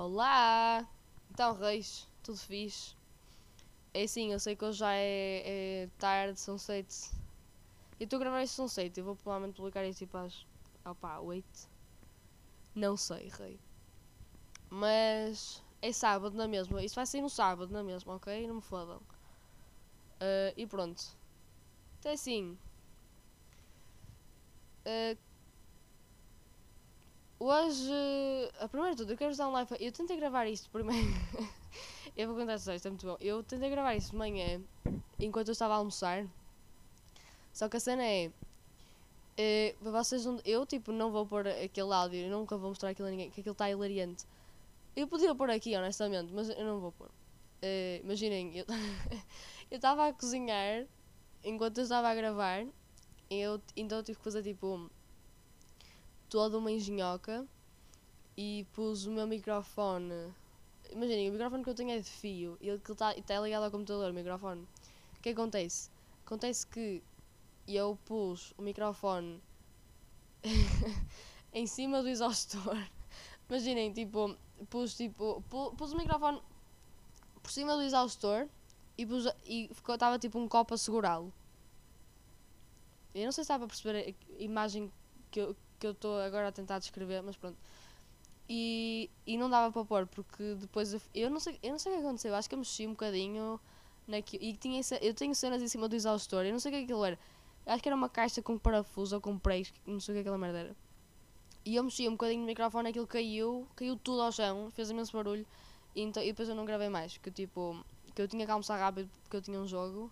Olá! Então, Reis, tudo fixe? É sim, eu sei que hoje já é, é tarde, são 7. Eu estou a gravar isto são 7, eu vou provavelmente publicar isto tipo às. opá, 8. Não sei, Rei. Mas é sábado na mesma. Isso vai sair no sábado na mesma, ok? Não me fodam. Uh, e pronto. Então é assim. Uh, Hoje, a primeira de tudo, eu quero dar um live. Eu tentei gravar isto primeiro. eu vou contar só, isto é muito bom. Eu tentei gravar isto de manhã, enquanto eu estava a almoçar. Só que a cena é. Uh, vocês não, eu, tipo, não vou pôr aquele áudio, eu nunca vou mostrar aquilo a ninguém, que aquilo está hilariante. Eu podia pôr aqui, honestamente, mas eu não vou pôr. Uh, imaginem, eu estava a cozinhar enquanto eu estava a gravar, eu, então eu tive que fazer tipo toda uma engenhoca e pus o meu microfone. Imaginem, o microfone que eu tenho é de fio e ele está tá ligado ao computador, o microfone. O que acontece? Acontece que eu pus o microfone em cima do exaustor. Imaginem, tipo, pus tipo. Pus, o microfone por cima do exaustor e, pus, e estava tipo um copo a segurá-lo. Eu não sei se estava a perceber a imagem que eu, que eu estou agora a tentar descrever, mas pronto. E, e não dava para pôr, porque depois eu, eu, não sei, eu não sei o que aconteceu, acho que eu mexi um bocadinho naquilo, e tinha, eu tenho cenas em cima do exaustor, eu não sei o que aquilo era. Acho que era uma caixa com parafuso ou com pregos, não sei o que aquela merda era. E eu mexi um bocadinho no microfone, aquilo caiu, caiu tudo ao chão, fez imenso barulho, e, então, e depois eu não gravei mais, que tipo, que eu tinha que almoçar rápido porque eu tinha um jogo.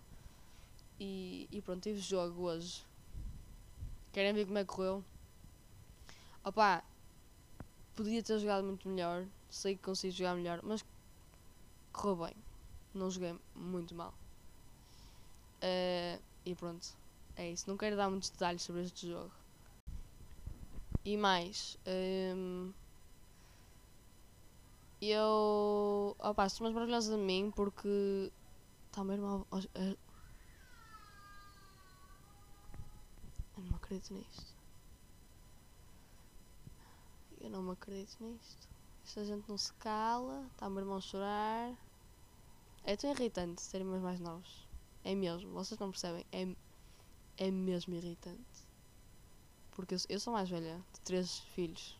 E, e pronto, tive jogo hoje. Querem ver como é que correu? Opa, podia ter jogado muito melhor. Sei que consigo jogar melhor, mas correu bem. Não joguei muito mal. Uh, e pronto, é isso. Não quero dar muitos detalhes sobre este jogo. E mais, um, ehm, eu. Opa, estou mais maravilhosa de mim porque. Está meu irmão. Eu não acredito nisto. Eu não me acredito nisto. Esta gente não se cala, está o meu irmão a chorar. É tão irritante serem mais novos. É mesmo, vocês não percebem. É, é mesmo irritante. Porque eu, eu sou mais velha, de três filhos.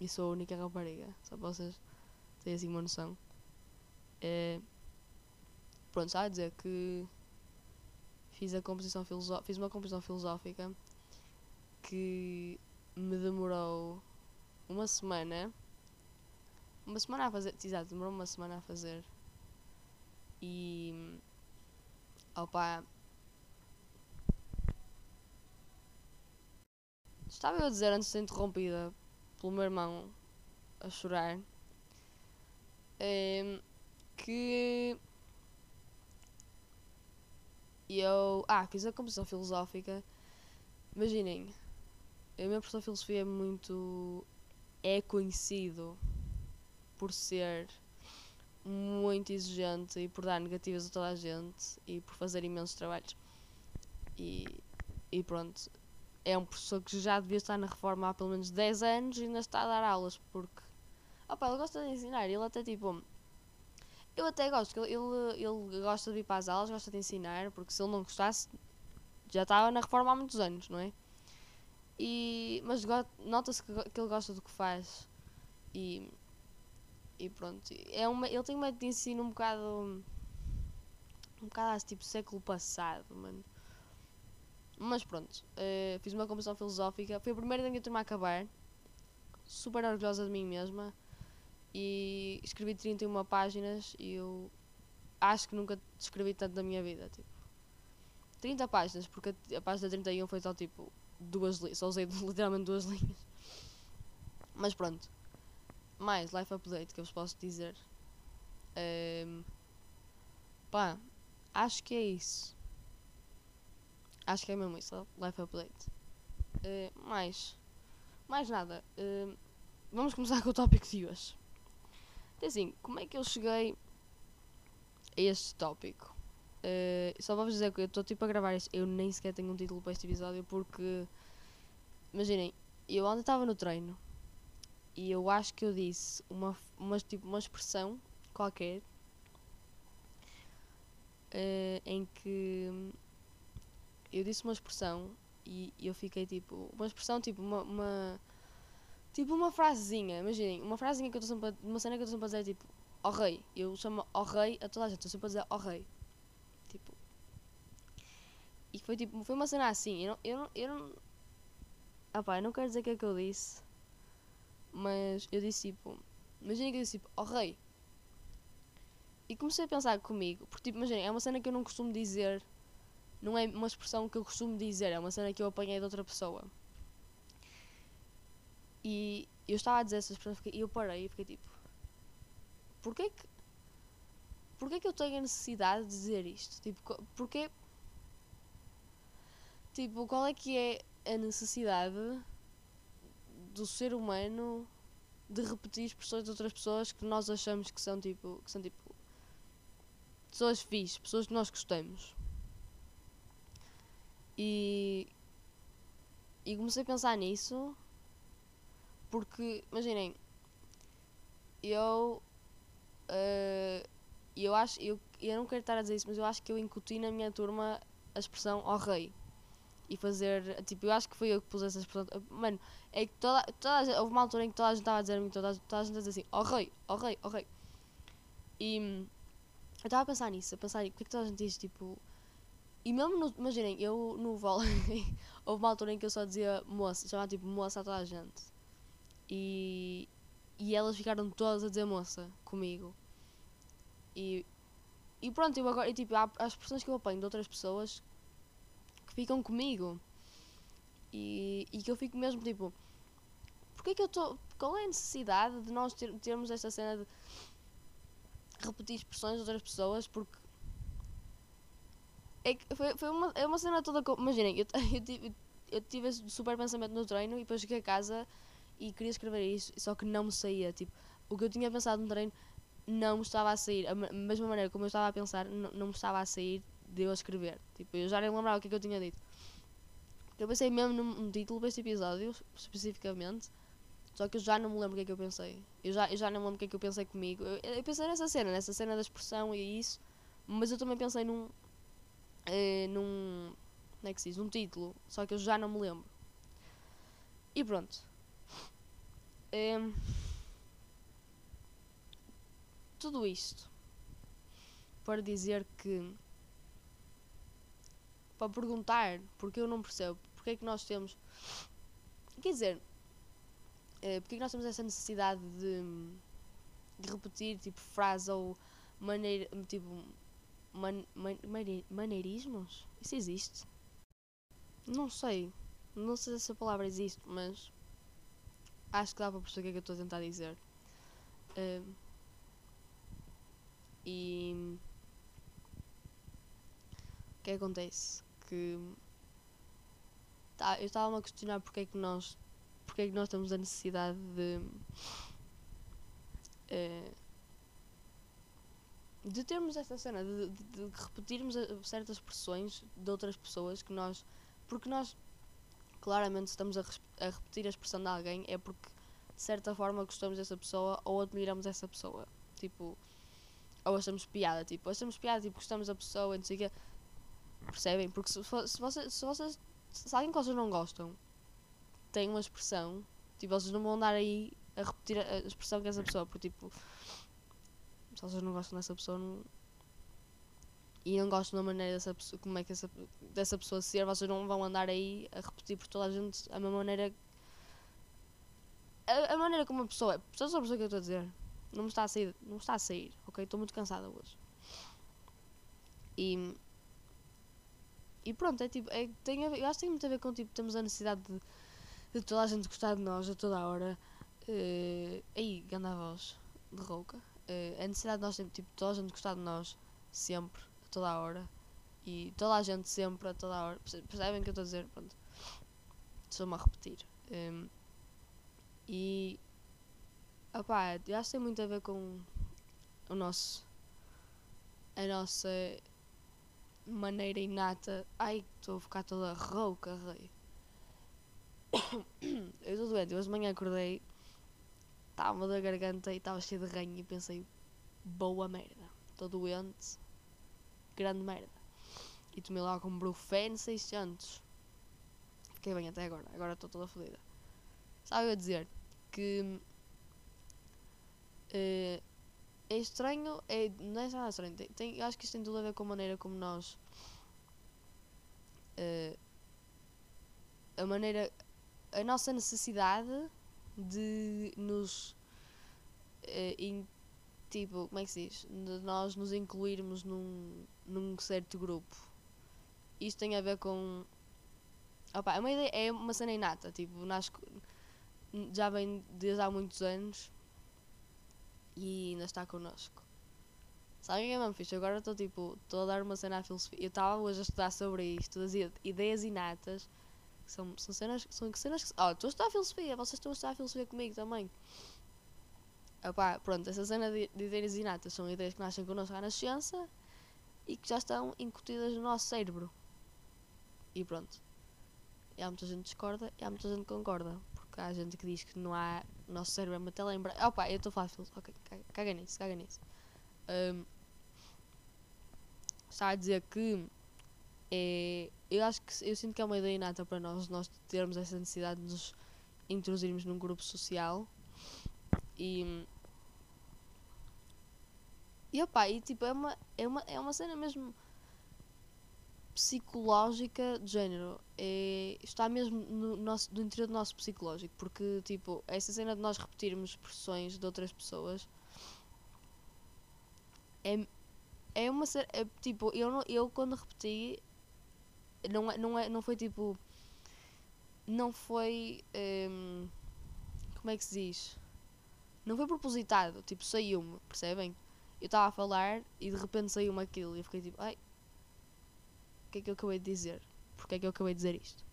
E sou a única rapariga. Só para vocês terem assim uma noção. É, pronto, está a dizer que fiz a composição. Fiz uma composição filosófica que me demorou uma semana. Uma semana a fazer. Exato, demorou uma semana a fazer. E. Opa. Estava eu a dizer antes de ser interrompida pelo meu irmão a chorar. É, que. Eu. Ah, fiz a composição filosófica. Imaginem. A minha professora de filosofia é muito é conhecido por ser muito exigente e por dar negativas a toda a gente e por fazer imensos trabalhos. E, e pronto, é um professor que já devia estar na reforma há pelo menos 10 anos e ainda está a dar aulas porque opa, ele gosta de ensinar, ele até tipo eu até gosto, ele, ele, ele gosta de ir para as aulas, gosta de ensinar, porque se ele não gostasse já estava na reforma há muitos anos, não é? E, mas nota-se que, que, ele gosta do que faz. E, e pronto. É uma, ele tem um método de ensino um bocado. Um bocado tipo século passado, mano. Mas pronto. Uh, fiz uma composição filosófica. Foi a primeira da minha turma a acabar. Super orgulhosa de mim mesma. E escrevi 31 páginas e eu acho que nunca escrevi tanto na minha vida. Tipo, 30 páginas, porque a página 31 foi só tipo duas linhas, só usei literalmente duas linhas. Mas pronto. Mais life update que eu vos posso dizer. Um, pá, acho que é isso. Acho que é mesmo isso, life update. Uh, mais, mais nada. Uh, vamos começar com o tópico de hoje. Então, assim, como é que eu cheguei a este tópico? Uh, só vou-vos dizer que eu estou tipo a gravar isto. Eu nem sequer tenho um título para este episódio porque. Imaginem, eu ontem estava no treino E eu acho que eu disse uma, uma, tipo, uma expressão qualquer uh, em que eu disse uma expressão e eu fiquei tipo. Uma expressão tipo uma. uma tipo uma frasezinha, imaginem, uma frasezinha que eu estou sempre a, uma cena que eu estou sempre a dizer tipo ó rei. Eu chamo ó rei a toda a gente, estou sempre a dizer ó rei. E foi tipo, foi uma cena assim, eu não. Eu não, eu não ah pá, eu não quero dizer o que é que eu disse, mas eu disse tipo, imaginem que eu disse tipo, ó rei. E comecei a pensar comigo, porque tipo, imaginem, é uma cena que eu não costumo dizer não é uma expressão que eu costumo dizer, é uma cena que eu apanhei de outra pessoa. E eu estava a dizer essa expressão e eu parei e fiquei tipo: Porquê que. Porquê que eu tenho a necessidade de dizer isto? Tipo, porquê. Tipo, qual é que é a necessidade do ser humano de repetir expressões de outras pessoas que nós achamos que são tipo. que são tipo. pessoas fixes, pessoas que nós gostamos? E, e comecei a pensar nisso porque, imaginem, eu. Uh, eu acho. Eu, eu não quero estar a dizer isso, mas eu acho que eu incuti na minha turma a expressão ao rei. E fazer. Tipo, eu acho que foi eu que pus essa expressão. Mano, é que toda, toda houve uma altura em que toda a gente estava a dizer-me, toda, toda a gente a dizer assim: ó rei, ó rei, ó rei. E eu estava a pensar nisso, a pensar, porque é que toda a gente diz tipo e mesmo, no, imaginem, eu no vôlei, houve uma altura em que eu só dizia moça, chamava tipo moça a toda a gente. E, e elas ficaram todas a dizer moça comigo. E, e pronto, eu agora, e, tipo, há, há expressões que eu apanho de outras pessoas que ficam comigo. E, e que eu fico mesmo tipo, porque que eu estou. Qual é a necessidade de nós ter, termos esta cena de repetir expressões de outras pessoas? Porque é que foi, foi uma, é uma cena toda. Imaginem, eu, eu, tive, eu tive esse super pensamento no treino e depois cheguei a casa e queria escrever isso, só que não me saía. Tipo, o que eu tinha pensado no treino não me estava a sair. A mesma maneira como eu estava a pensar, não, não me estava a sair de eu a escrever. Tipo, eu já nem lembrava o que é que eu tinha dito. Eu pensei mesmo num, título para este episódio, especificamente. Só que eu já não me lembro o que é que eu pensei. Eu já, eu já não me lembro o que é que eu pensei comigo. Eu, eu pensei nessa cena, nessa cena da expressão e isso. Mas eu também pensei num, uh, num. Como é que se diz? Um título, só que eu já não me lembro. E pronto. Tudo isto para dizer que. Para perguntar, porque eu não percebo, porque é que nós temos. Quer dizer, uh, porque é que nós temos essa necessidade de, de repetir tipo frase ou maneira. tipo man, man, maneirismos? Isso existe? Não sei. Não sei se essa palavra existe, mas acho que dá para perceber o que é que eu estou a tentar dizer. Uh, e o que acontece? Que tá, eu estava-me a questionar porque é que nós porque é que nós temos a necessidade de uh, de termos essa cena, de, de, de, repetirmos certas expressões de outras pessoas que nós. Porque nós, claramente, estamos a, a, repetir a expressão de alguém, é porque de certa forma gostamos dessa pessoa ou admiramos essa pessoa. Tipo, ou achamos piada, tipo, achamos piada, tipo, gostamos da pessoa, não sei o quê. Percebem? Porque se, se, vocês, se vocês. Se alguém que vocês não gostam tem uma expressão, tipo, vocês não vão andar aí a repetir a, expressão que essa pessoa, porque tipo se vocês não gostam dessa pessoa não... e não gostam da maneira dessa pessoa, como é que essa, dessa pessoa ser, vocês não vão andar aí a repetir por toda a gente a mesma maneira. A, a maneira como a pessoa é. Percebes a pessoa que eu estou a dizer? Não me está a sair, não está a sair, ok? Estou muito cansada hoje. E. E pronto, é tipo. É, tem eu acho que tem muito a ver com tipo, temos a necessidade de, de toda a gente gostar de nós a toda a hora. Uh, aí, ganda voz de rouca uh, a necessidade de nós termos, tipo, toda a gente gostar de nós, sempre, a toda a hora, e toda a gente sempre, a toda a hora, percebem o que eu estou a dizer? Pronto, estou-me a repetir. Um, e, opá, eu acho que tem muito a ver com o nosso, a nossa maneira inata. Ai, estou a ficar toda rouca, rei. eu estou doente, hoje de manhã acordei estava da garganta e estava cheio de ranho e pensei, boa merda, estou doente, grande merda. E tomei logo um Brufen 600. Fiquei bem até agora, agora estou toda fodida. Sabe a dizer que uh, é estranho, é, não é nada estranho, tem, tem, acho que isto tem tudo a ver com a maneira como nós uh, a maneira a nossa necessidade de nos uh, in, tipo, como é que se diz? De nós nos incluirmos num, num certo grupo. Isto tem a ver com opa, é uma ideia, é uma cena inata, tipo, nasce, já vem desde há muitos anos e ainda está connosco. Sabem o que é mesmo fixe? Agora estou tipo, estou a dar uma cena à filosofia. Eu estava hoje a estudar sobre isto, das ideias inatas. São, são cenas, são cenas que. Oh, estou a estudar filosofia, vocês estão a estudar filosofia comigo também. Opa, pronto, essa cena de, de ideias inatas são ideias que nascem connosco à nascença e que já estão incutidas no nosso cérebro. E pronto. E há muita gente que discorda e há muita gente que concorda. Porque há gente que diz que não há. Nosso cérebro é uma telembra. Opa, eu estou a falar de filosofia. Ok, caga, caga nisso, caga nisso. Um, está a dizer que é, eu acho que eu sinto que é uma ideia inata para nós nós termos essa necessidade de nos introduzirmos num grupo social e e opa, e tipo é uma, é uma, é uma cena mesmo psicológica de género. É, está mesmo no, nosso, no interior do nosso psicológico porque tipo essa cena de nós repetirmos expressões de outras pessoas é, é uma é, tipo eu não, eu quando repeti não é, não é não foi tipo não foi um, como é que se diz? Não foi propositado tipo saiu-me percebem? Eu estava a falar e de repente saiu-me aquilo e eu fiquei tipo ai que é que eu acabei de dizer porque é que eu acabei de dizer isto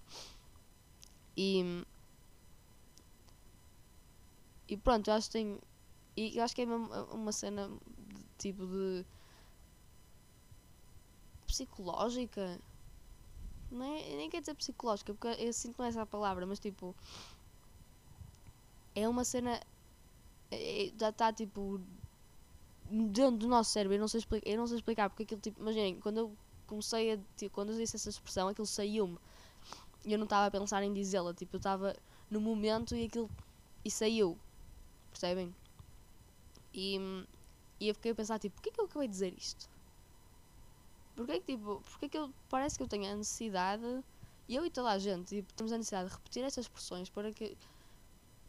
e e pronto eu acho que tem e acho que é mesmo uma cena tipo de psicológica. Não é, nem quer dizer psicológica, porque eu sinto não é essa a palavra, mas tipo. É uma cena. É, é já está tipo. Dentro do nosso cérebro, eu não sei explicar, eu não sei explicar porque aquilo tipo. Imaginem, quando eu comecei a. Tipo, quando eu disse essa expressão, aquilo saiu-me. E eu não estava a pensar em dizê-la, tipo, eu estava no momento e aquilo. E saiu. Percebem? E e eu fiquei a pensar, tipo, porquê que eu acabei de dizer isto? Porquê que, tipo, porquê que eu, parece que eu tenho a necessidade, e eu e toda a gente, tipo, temos a necessidade de repetir estas expressões para que,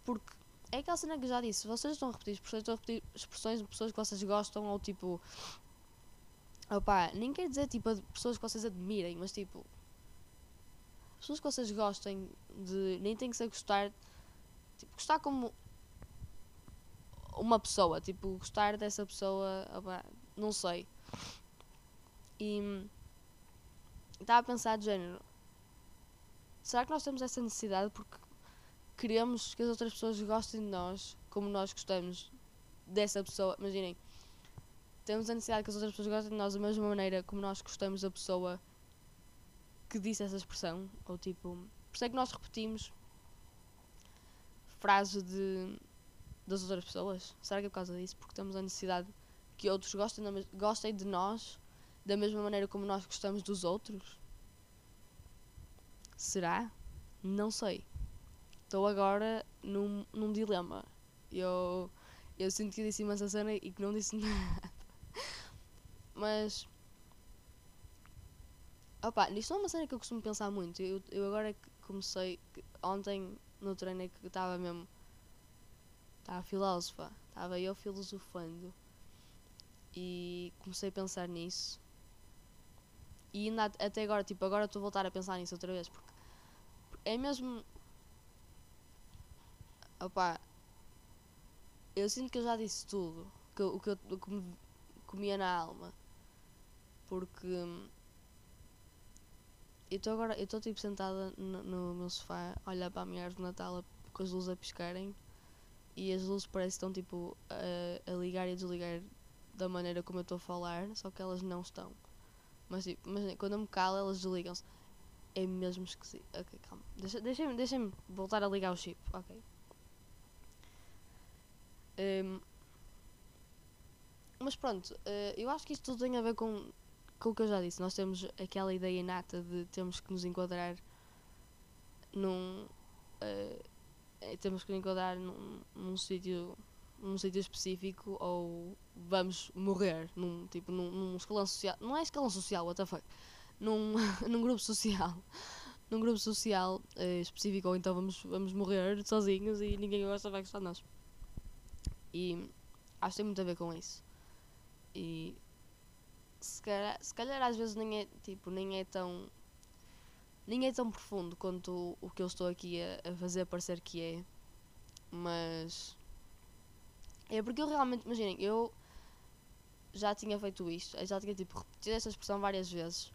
porque é aquela cena que eu já disse, vocês estão a repetir expressões, estão a repetir expressões de pessoas que vocês gostam, ou tipo, opá, nem quer dizer, tipo, pessoas que vocês admirem, mas tipo, pessoas que vocês gostem de, nem tem que ser gostar, tipo, gostar como uma pessoa, tipo, gostar dessa pessoa, opa, não sei. E estava a pensar de género, será que nós temos essa necessidade porque queremos que as outras pessoas gostem de nós como nós gostamos dessa pessoa? Imaginem, temos a necessidade que as outras pessoas gostem de nós da mesma maneira como nós gostamos da pessoa que disse essa expressão, ou tipo, por isso é que nós repetimos frases de das outras pessoas? Será que é por causa disso? Porque temos a necessidade que outros gostem, gostem de nós da mesma maneira como nós gostamos dos outros? Será? Não sei. Estou agora num, num dilema. Eu, eu sinto que disse imensa cena e que não disse nada. Mas. Opa, isto não é uma cena que eu costumo pensar muito. Eu, eu agora comecei. Ontem no treino é que estava mesmo Estava filósofa. Estava eu filosofando. E comecei a pensar nisso. E ainda até agora, tipo, agora estou a voltar a pensar nisso outra vez. Porque é mesmo. Opá. Eu sinto que eu já disse tudo. Que, o que eu o que me comia na alma. Porque. Eu estou agora. Eu estou tipo sentada no, no meu sofá a olhar para a minha árvore de Natal com as luzes a piscarem e as luzes parecem estão tipo a, a ligar e a desligar da maneira como eu estou a falar, só que elas não estão. Mas, tipo, quando eu me calo, elas desligam-se. É mesmo esquisito. Ok, calma. Deixa-me deixa deixa voltar a ligar o chip. Ok. Um, mas pronto, uh, eu acho que isto tudo tem a ver com, com o que eu já disse. Nós temos aquela ideia inata de temos que nos enquadrar num. Uh, temos que nos enquadrar num, num sítio num sítio específico ou vamos morrer num tipo num, num escalão social não é escalão social what the fuck num, num grupo social num grupo social uh, específico ou então vamos vamos morrer sozinhos e ninguém gosta vai gostar de nós e acho que tem muito a ver com isso e se calhar, se calhar às vezes nem é tipo nem é tão nem é tão profundo quanto o, que eu estou aqui a, a fazer parecer que é mas é porque eu realmente, imaginem, eu já tinha feito isto, já tinha tipo repetido esta expressão várias vezes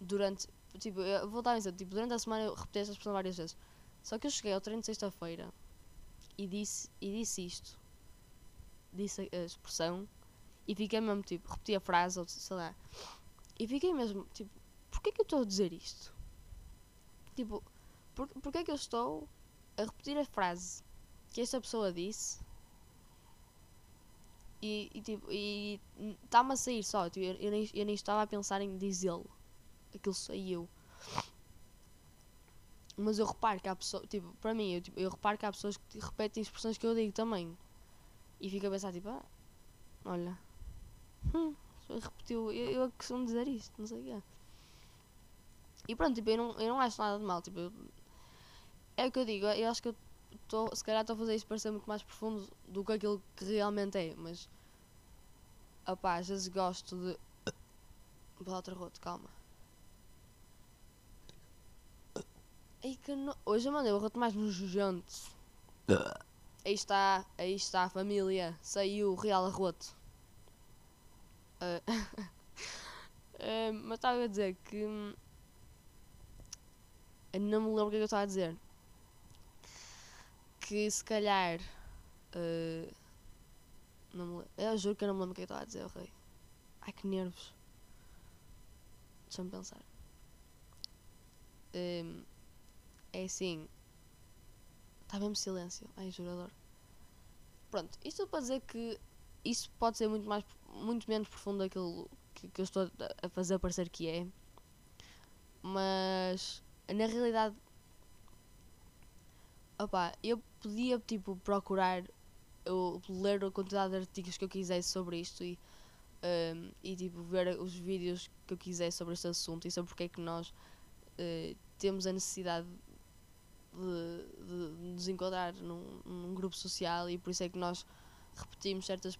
durante, tipo, eu vou dar um exemplo, tipo, durante a semana eu repeti esta expressão várias vezes. Só que eu cheguei ao treino de sexta-feira e disse, e disse isto, disse a expressão e fiquei mesmo tipo, repeti a frase ou sei lá, e fiquei mesmo tipo, porquê que eu estou a dizer isto? Tipo, por, porquê que eu estou a repetir a frase que esta pessoa disse e, e tipo, e está-me a sair só. Tipo, eu, eu, nem, eu nem estava a pensar em dizê-lo. Aquilo saiu. Mas eu reparo que há pessoas, tipo, para mim, eu, tipo, eu reparo que há pessoas que repetem expressões que eu digo também. E fico a pensar, tipo, ah, olha, hum, repetiu, eu, eu costumo dizer isto, não sei o que é. E pronto, tipo, eu não, eu não acho nada de mal, tipo, eu, é o que eu digo, eu acho que eu tô, se calhar estou a fazer isto parecer muito mais profundo do que aquilo que realmente é, mas opá, às vezes gosto de. Vou outro roto, calma. Aí que no... Hoje eu mandei o roto mais nojento. Aí está, aí está a família. Saiu o real arroto. Uh, uh, mas estava a dizer que. Hum, não me lembro o que, é que eu estava a dizer. Que se calhar. Uh, não me lembro. Eu juro que eu não me lembro o que eu estava a dizer, rei. Ai que nervos. Deixa-me pensar. Um, é assim. Está mesmo silêncio. Ai, jurador. Pronto, isto para dizer que isso pode ser muito, mais, muito menos profundo daquilo que, que eu estou a fazer parecer que é. Mas na realidade. Opa, eu podia tipo procurar eu ler a quantidade de artigos que eu quisesse sobre isto e, um, e tipo, ver os vídeos que eu quisesse sobre este assunto e sobre porque é que nós uh, temos a necessidade de, de, de nos encontrar num, num, grupo social e por isso é que nós repetimos certas.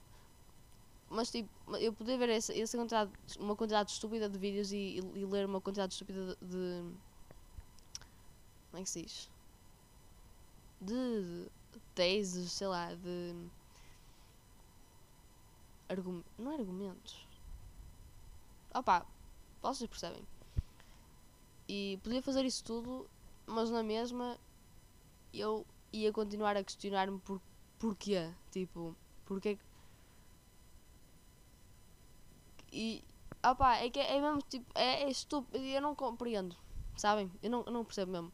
Mas tipo, eu poder ver essa, essa quantidade, uma quantidade estúpida de vídeos e, e, e ler uma quantidade estúpida de, de. Como é que se diz? de, teses, sei lá, de. Argum não é argumentos. Opa, vocês percebem. E podia fazer isso tudo, mas na mesma eu ia continuar a questionar-me por porquê. Tipo, porquê que. E. Opa, é que é, mesmo tipo. É, é estúpido. Eu não compreendo. Sabem? Eu não, eu não percebo mesmo.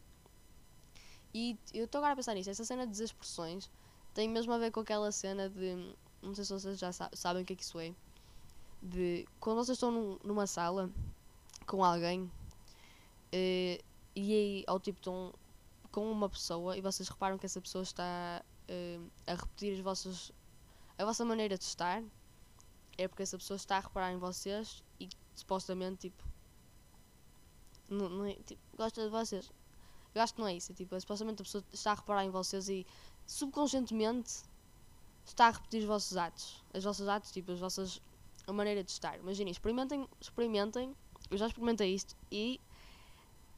E eu estou agora a pensar nisso. Essa cena das expressões tem mesmo a ver com aquela cena de. Não sei se vocês já sabem o que é que isso é. De quando vocês estão num, numa sala com alguém eh, e aí ao tipo estão com uma pessoa e vocês reparam que essa pessoa está eh, a repetir as vossas, a vossa maneira de estar, é porque essa pessoa está a reparar em vocês e supostamente tipo. Não, não é, tipo, gosta de vocês. Eu acho que não é isso. É, tipo, supostamente a pessoa está a reparar em vocês e subconscientemente está a repetir os vossos atos. Os vossos atos, tipo, as vossas. a maneira de estar. Imaginem, experimentem, experimentem. Eu já experimentei isto e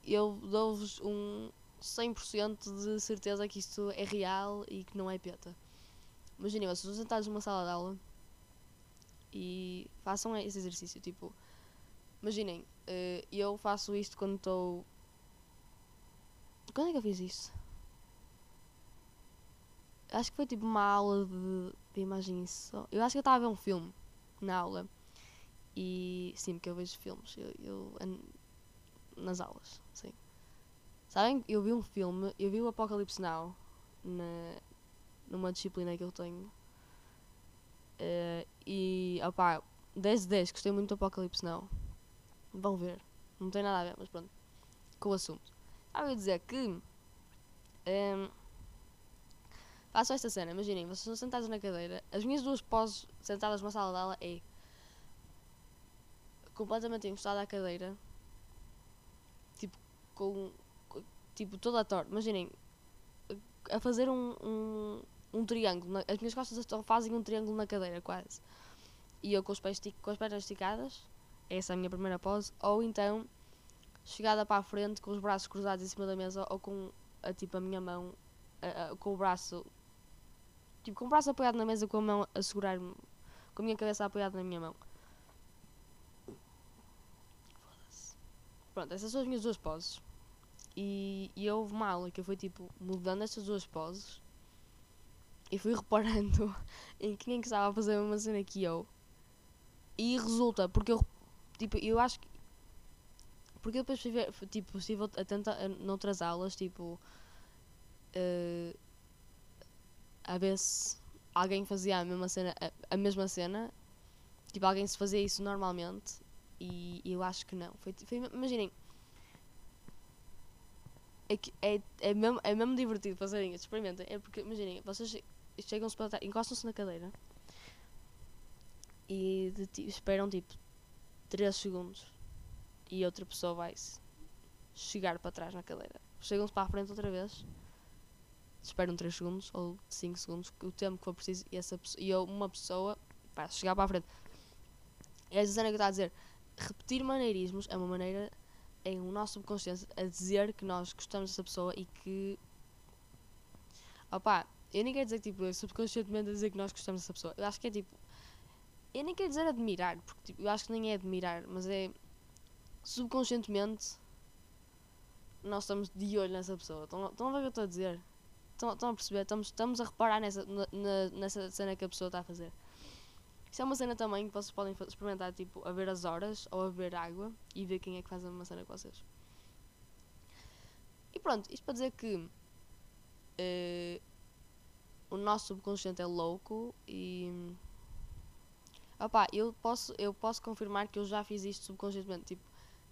eu dou-vos um 100% de certeza que isto é real e que não é peta. Imaginem, vocês estão sentados numa sala de aula e façam esse exercício. Tipo, imaginem, eh, eu faço isto quando estou quando é que eu fiz isso? Acho que foi tipo uma aula de, de imagem só. Eu acho que eu estava a ver um filme na aula. E sim, porque eu vejo filmes. Eu, eu, nas aulas, sim. Sabem? Eu vi um filme, eu vi o Apocalipse Now na, numa disciplina que eu tenho. Uh, e opá, 10 de 10, gostei muito do Apocalipse não. Vão ver. Não tem nada a ver, mas pronto. Com o assunto. Estava a dizer que. Um, faço esta cena, imaginem, vocês estão sentados na cadeira. As minhas duas poses sentadas numa sala de aula é completamente encostada à cadeira, tipo, com, tipo, toda a torta. Imaginem, a fazer um, um, um triângulo. As minhas costas fazem um triângulo na cadeira, quase. E eu com, os pés com as pernas esticadas, essa é a minha primeira pose. Ou então, chegada para a frente, com os braços cruzados em cima da mesa, ou com a, tipo, a minha mão, a, a, com o braço, tipo, com o braço apoiado na mesa, com a mão a segurar-me, com a minha cabeça apoiada na minha mão. Pronto, essas são as minhas duas poses. E, e houve uma aula que eu fui tipo mudando estas duas poses e fui reparando em quem é que estava a fazer a mesma cena que eu. E resulta, porque eu tipo, eu acho que porque eu depois fui tipo, estive a, noutras aulas, tipo, uh, a ver se alguém fazia a mesma cena, a, a, mesma cena, tipo, alguém se fazia isso normalmente, e, e eu acho que não. Foi, foi imaginem, é, que é, é, mesmo, é mesmo divertido fazerem isso, experimentem. É porque, imaginem, vocês chegam-se para encostam-se na cadeira e de, esperam tipo 3 segundos e outra pessoa vai chegar para trás na cadeira. Chegam-se para a frente outra vez, esperam 3 segundos ou 5 segundos, o tempo que for preciso, e, essa, e uma pessoa vai chegar para a frente. É essa cena que eu estou a dizer. Repetir maneirismos é uma maneira em o nosso subconsciente a dizer que nós gostamos dessa pessoa e que. Opá, eu nem quero dizer que tipo, subconscientemente a dizer que nós gostamos dessa pessoa. Eu acho que é tipo. Eu nem quero dizer admirar, porque tipo, eu acho que nem é admirar, mas é. Subconscientemente nós estamos de olho nessa pessoa. Estão, a ver o que eu estou a dizer? Estão, estão a perceber? Estamos, estamos a reparar nessa, na, nessa cena que a pessoa está a fazer. Isso é uma cena também que vocês podem experimentar, tipo, a ver as horas ou a ver água e ver quem é que faz a mesma cena que vocês. E pronto, isto para dizer que uh, o nosso subconsciente é louco e. Opá, eu posso, eu posso confirmar que eu já fiz isto subconscientemente. Tipo,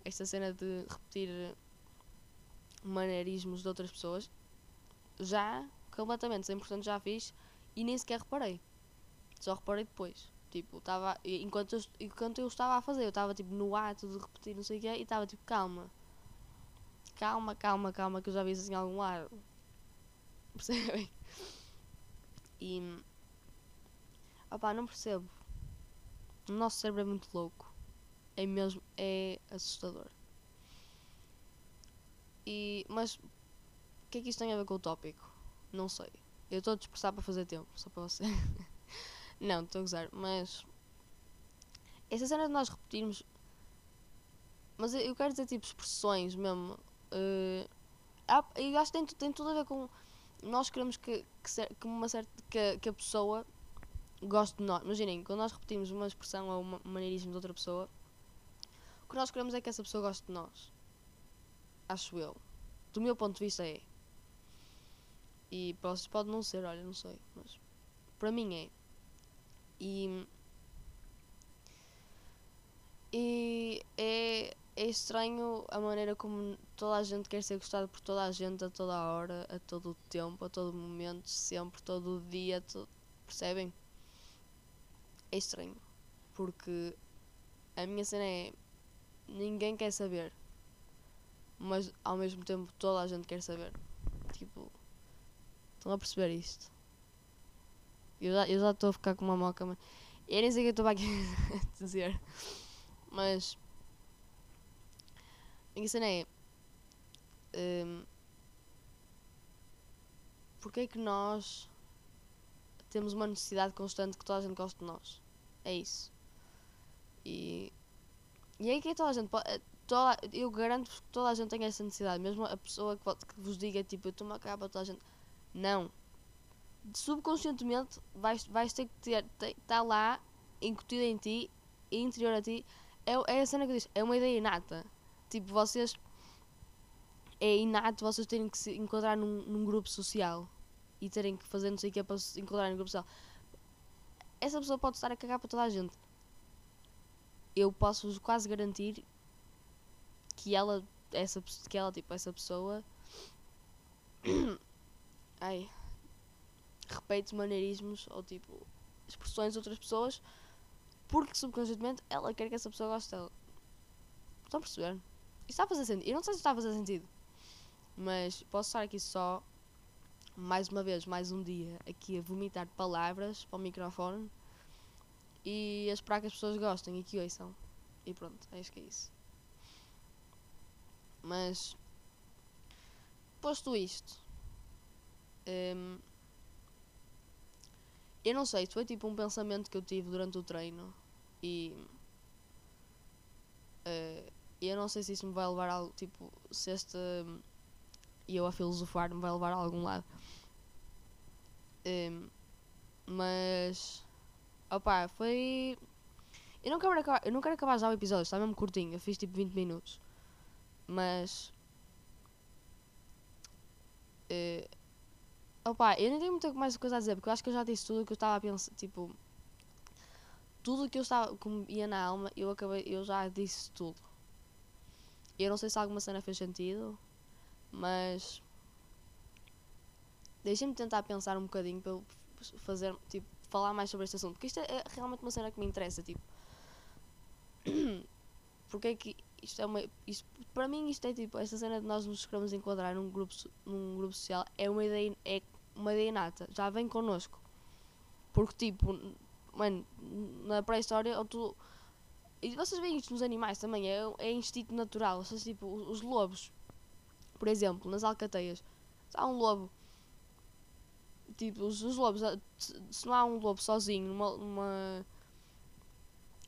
esta cena de repetir maneirismos de outras pessoas. Já, completamente, 100% já fiz e nem sequer reparei. Só reparei depois. Tipo, tava, enquanto, eu, enquanto eu estava a fazer, eu estava tipo no ato de repetir não sei o quê e estava tipo, calma. Calma, calma, calma, que eu já vi isso assim em algum lado. Percebem? E. Opá, não percebo. O nosso cérebro é muito louco. É mesmo. É assustador. E. Mas. O que é que isto tem a ver com o tópico? Não sei. Eu estou a dispersar para fazer tempo, só para você. Não, estou a gozar, mas. Essa cena de nós repetirmos. Mas eu quero dizer tipo expressões mesmo. Uh, eu acho que tem, tem tudo a ver com. Nós queremos que, que, que uma certa, que, que a pessoa goste de nós. Imaginem, quando nós repetimos uma expressão ou um maneirismo de outra pessoa, o que nós queremos é que essa pessoa goste de nós. Acho eu. Do meu ponto de vista é. E pode não ser, olha, não sei. Mas para mim é. E, e é, é estranho a maneira como toda a gente quer ser gostada por toda a gente a toda a hora, a todo o tempo, a todo momento, sempre, todo o dia, percebem? É estranho. Porque a minha cena é ninguém quer saber. Mas ao mesmo tempo toda a gente quer saber. Tipo, estão a perceber isto? Eu já, eu já estou a ficar com uma moca, mas. Eu nem sei o que eu estou aqui a dizer. Mas. A cena é. Um, porque é que nós temos uma necessidade constante que toda a gente goste de nós? É isso. E. E é que toda a gente pode. Eh, toda, eu garanto-vos que toda a gente tem essa necessidade. Mesmo a pessoa que, que vos diga, tipo, eu estou-me a acabar toda a gente. Não subconscientemente vais, vais ter que ter, está lá incutido em ti, interior a ti, é, é a cena que eu disse, é uma ideia inata. Tipo, vocês é inato vocês terem que se enquadrar num, num grupo social e terem que fazer não sei o que para se enquadrar num grupo social. essa pessoa pode estar a cagar para toda a gente. Eu posso-vos quase garantir que ela, essa, que ela, tipo, essa pessoa. Ai. Repete maneirismos ou tipo expressões de outras pessoas porque subconscientemente ela quer que essa pessoa goste dela. Estão a perceber? Está a fazer sentido. Eu não sei se está a fazer sentido. Mas posso estar aqui só, mais uma vez, mais um dia, aqui a vomitar palavras para o microfone e a esperar que as pessoas gostem e que ouçam. E pronto, acho que é isso. Mas, posto isto, hum, eu não sei, foi tipo um pensamento que eu tive durante o treino e uh, eu não sei se isso me vai levar a algo, tipo, se este e eu a filosofar me vai levar a algum lado. Um, mas opá, foi. Eu não, quero acabar, eu não quero acabar já o episódio, está mesmo curtinho, eu fiz tipo 20 minutos. Mas. Uh, opá, eu nem tenho muita mais coisa a dizer, porque eu acho que eu já disse tudo o que eu estava a pensar. Tipo. Tudo o que eu estava. Como ia na alma, eu acabei. Eu já disse tudo. Eu não sei se alguma cena fez sentido, mas. Deixem-me tentar pensar um bocadinho para eu fazer. Tipo, falar mais sobre este assunto, porque isto é, é realmente uma cena que me interessa, tipo. porque é que isto é uma. Isto, para mim, isto é tipo. Esta cena de nós nos queremos enquadrar num grupo, num grupo social é uma ideia. É uma ideia nata. Já vem connosco. Porque, tipo. Mano, na pré-história, ou tu e vocês veem isto nos animais também, é, é instinto natural. Seja, tipo, os lobos, por exemplo, nas alcateias, se há um lobo, tipo, os, os lobos, se não há um lobo sozinho numa.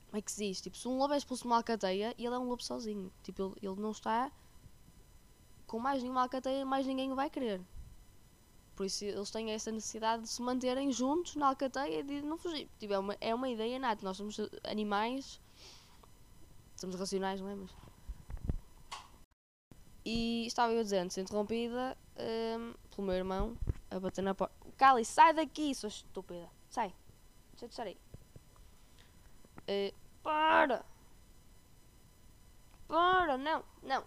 Como é que se diz? Tipo, se um lobo é expulso de uma alcateia, ele é um lobo sozinho. Tipo, ele, ele não está com mais nenhuma alcateia, mais ninguém o vai querer. Por isso eles têm essa necessidade de se manterem juntos na alcateia e de não fugir. Tipo, é uma, é uma ideia nata. Nós somos animais somos racionais, não é? Mas... E estava eu dizendo, interrompida um, pelo meu irmão a bater na porta. Cali, sai daqui, sua estúpida. Sai. Deixa de estar aí. Uh, para! Para! Não, não.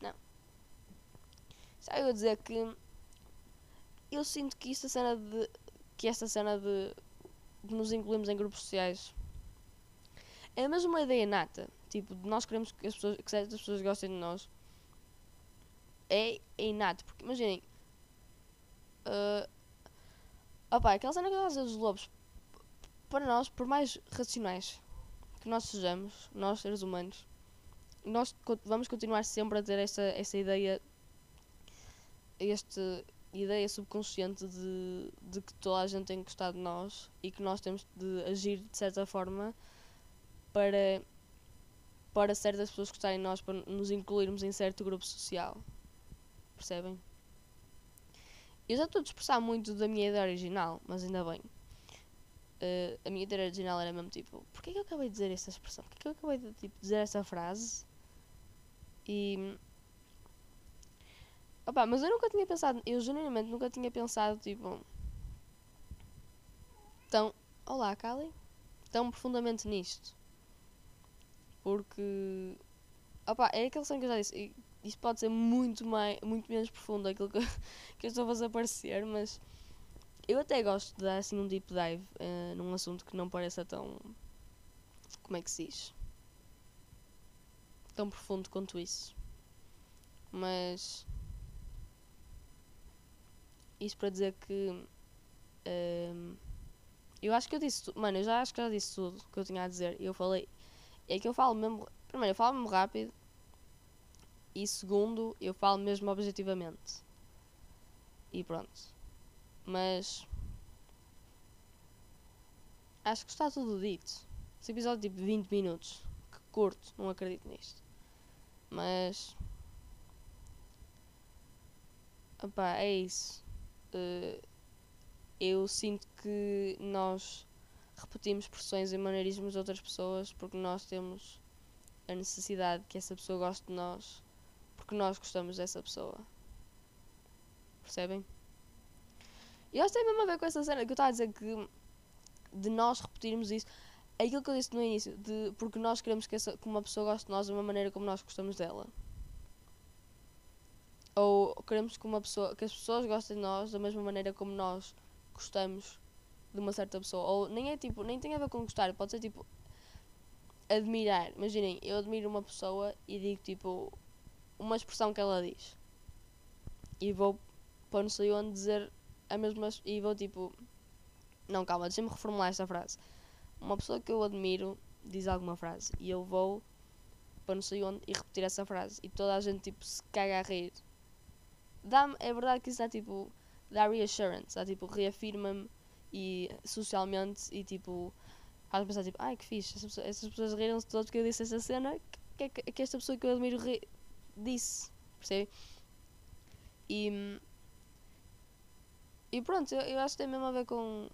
Não. Eu a dizer que eu sinto que esta cena de. que esta cena de, de nos incluirmos em grupos sociais é mesmo uma ideia nata. Tipo, nós queremos que, as pessoas, que certas pessoas gostem de nós. É, é inato. Porque imaginem. Uh, opa, aquela cena que dizer dos lobos. Para nós, por mais racionais que nós sejamos, nós seres humanos, nós vamos continuar sempre a ter essa, essa ideia. Esta ideia subconsciente de, de que toda a gente tem que gostar de nós e que nós temos de agir de certa forma para, para certas pessoas gostarem de nós, para nos incluirmos em certo grupo social. Percebem? Eu já estou a expressar muito da minha ideia original, mas ainda bem. Uh, a minha ideia original era mesmo tipo: porquê que eu acabei de dizer essa expressão? Porquê que eu acabei de tipo, dizer essa frase? E. Opa, mas eu nunca tinha pensado, eu genuinamente nunca tinha pensado tipo. Tão. Olá, Kali. Tão profundamente nisto. Porque. Opa, é aquele som que eu já disse. Isto pode ser muito, mais, muito menos profundo aquilo que, que eu estou a fazer parecer, mas. Eu até gosto de dar assim um deep dive uh, num assunto que não pareça tão. Como é que se diz? Tão profundo quanto isso. Mas. Isso para dizer que. Uh, eu acho que eu disse tudo. Mano, eu já acho que já disse tudo que eu tinha a dizer. Eu falei é que eu falo mesmo. Primeiro, eu falo mesmo rápido. E segundo, eu falo mesmo objetivamente. E pronto. Mas. Acho que está tudo dito. Esse episódio tipo 20 minutos. Que curto, não acredito nisto. Mas. É isso. Uh, eu sinto que nós repetimos expressões e maneirismos de outras pessoas porque nós temos a necessidade que essa pessoa goste de nós porque nós gostamos dessa pessoa. Percebem? E acho que tem mesmo a ver com essa cena que eu estava a dizer que de nós repetirmos isso. É aquilo que eu disse no início, de, porque nós queremos que, essa, que uma pessoa goste de nós da mesma maneira como nós gostamos dela. Ou queremos que, uma pessoa, que as pessoas gostem de nós da mesma maneira como nós gostamos de uma certa pessoa. Ou nem é tipo, nem tem a ver com gostar, pode ser tipo admirar. Imaginem, eu admiro uma pessoa e digo tipo uma expressão que ela diz. E vou para não sei onde dizer a mesma e vou tipo não, calma, deixa-me reformular esta frase. Uma pessoa que eu admiro diz alguma frase e eu vou para não sei onde e repetir essa frase e toda a gente tipo se caga a rir. Dá é verdade que isso dá tipo dá reassurance, dá tipo reafirma-me e socialmente e tipo faz pensar tipo, ai que fixe, essas pessoas, essas pessoas riram-se todas porque eu disse essa cena que, que, que esta pessoa que eu admiro ri, disse, percebe? E, e pronto, eu, eu acho que tem mesmo a ver com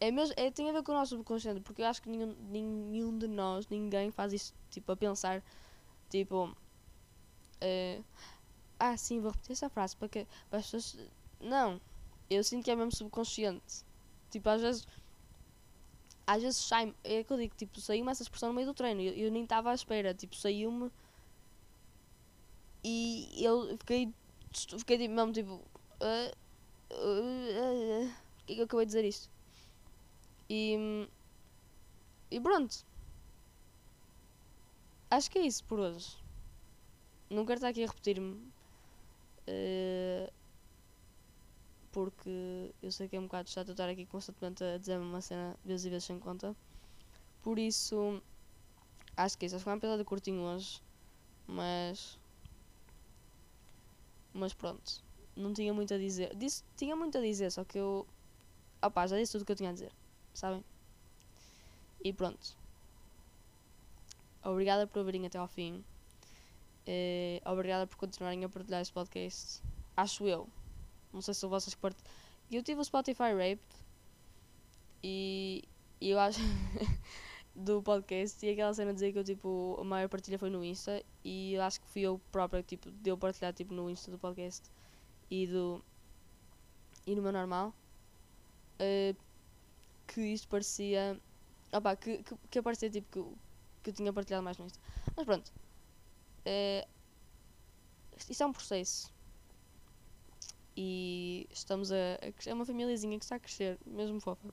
é mesmo, é, tem a ver com o nosso subconsciente, porque eu acho que nenhum, nenhum de nós, ninguém faz isso, tipo, a pensar, tipo, uh, ah, sim, vou repetir essa frase para que para as pessoas. Não, eu sinto que é mesmo subconsciente. Tipo, às vezes, às vezes sai é que eu digo, tipo, saiu-me essa expressão no meio do treino, eu, eu nem estava à espera, tipo, saiu-me e eu fiquei, fiquei tipo, mesmo, tipo, uh, uh, uh, que que eu acabei de dizer isto? E, e pronto. Acho que é isso por hoje. Não quero estar aqui a repetir-me. Uh, porque eu sei que é um bocado chato estar aqui constantemente a dizer uma cena vezes e vezes sem conta. Por isso, acho que é isso. Acho que foi um episódio curtinho hoje. Mas. Mas pronto. Não tinha muito a dizer. Disse, tinha muito a dizer, só que eu. Opá, já disse tudo o que eu tinha a dizer sabem? E pronto. Obrigada por ouvirem até ao fim. Uh, obrigada por continuarem a partilhar este podcast. Acho eu. Não sei se vocês partilham. Eu tive o Spotify Raped e, e eu acho do podcast e aquela cena dizer que eu tipo a maior partilha foi no Insta e eu acho que fui eu própria tipo deu partilhar tipo no Insta do podcast e do e no meu normal. Uh, que isto parecia. Opa, que, que, que aparecia tipo que, que eu tinha partilhado mais no Insta. Mas pronto. É, isto é um processo. E estamos a, a. É uma famíliazinha que está a crescer, mesmo fofa.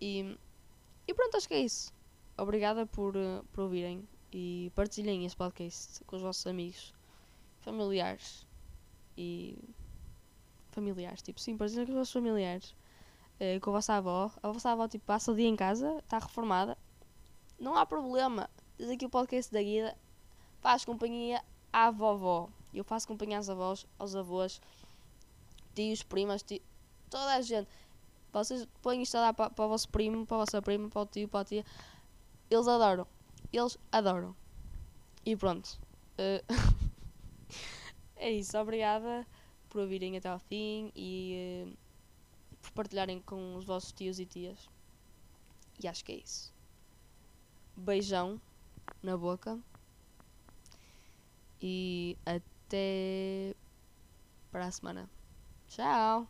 E, e pronto, acho que é isso. Obrigada por, uh, por ouvirem e partilhem este podcast com os vossos amigos, familiares e. familiares, tipo, sim, partilhem com os vossos familiares uh, com a vossa avó. A vossa avó tipo, passa o dia em casa, está reformada. Não há problema. Diz aqui o podcast da Guida. Faz companhia à vovó. Eu faço companhia às avós, aos avós, tios, primas, tios, toda a gente. Vocês põem isto a dar para, para o vosso primo, para a vossa prima, para o tio, para a tia. Eles adoram. Eles adoram. E pronto. Uh, é isso. Obrigada por ouvirem até ao fim e. Uh, por partilharem com os vossos tios e tias. E acho que é isso. Beijão na boca. E até para a semana. Ciao.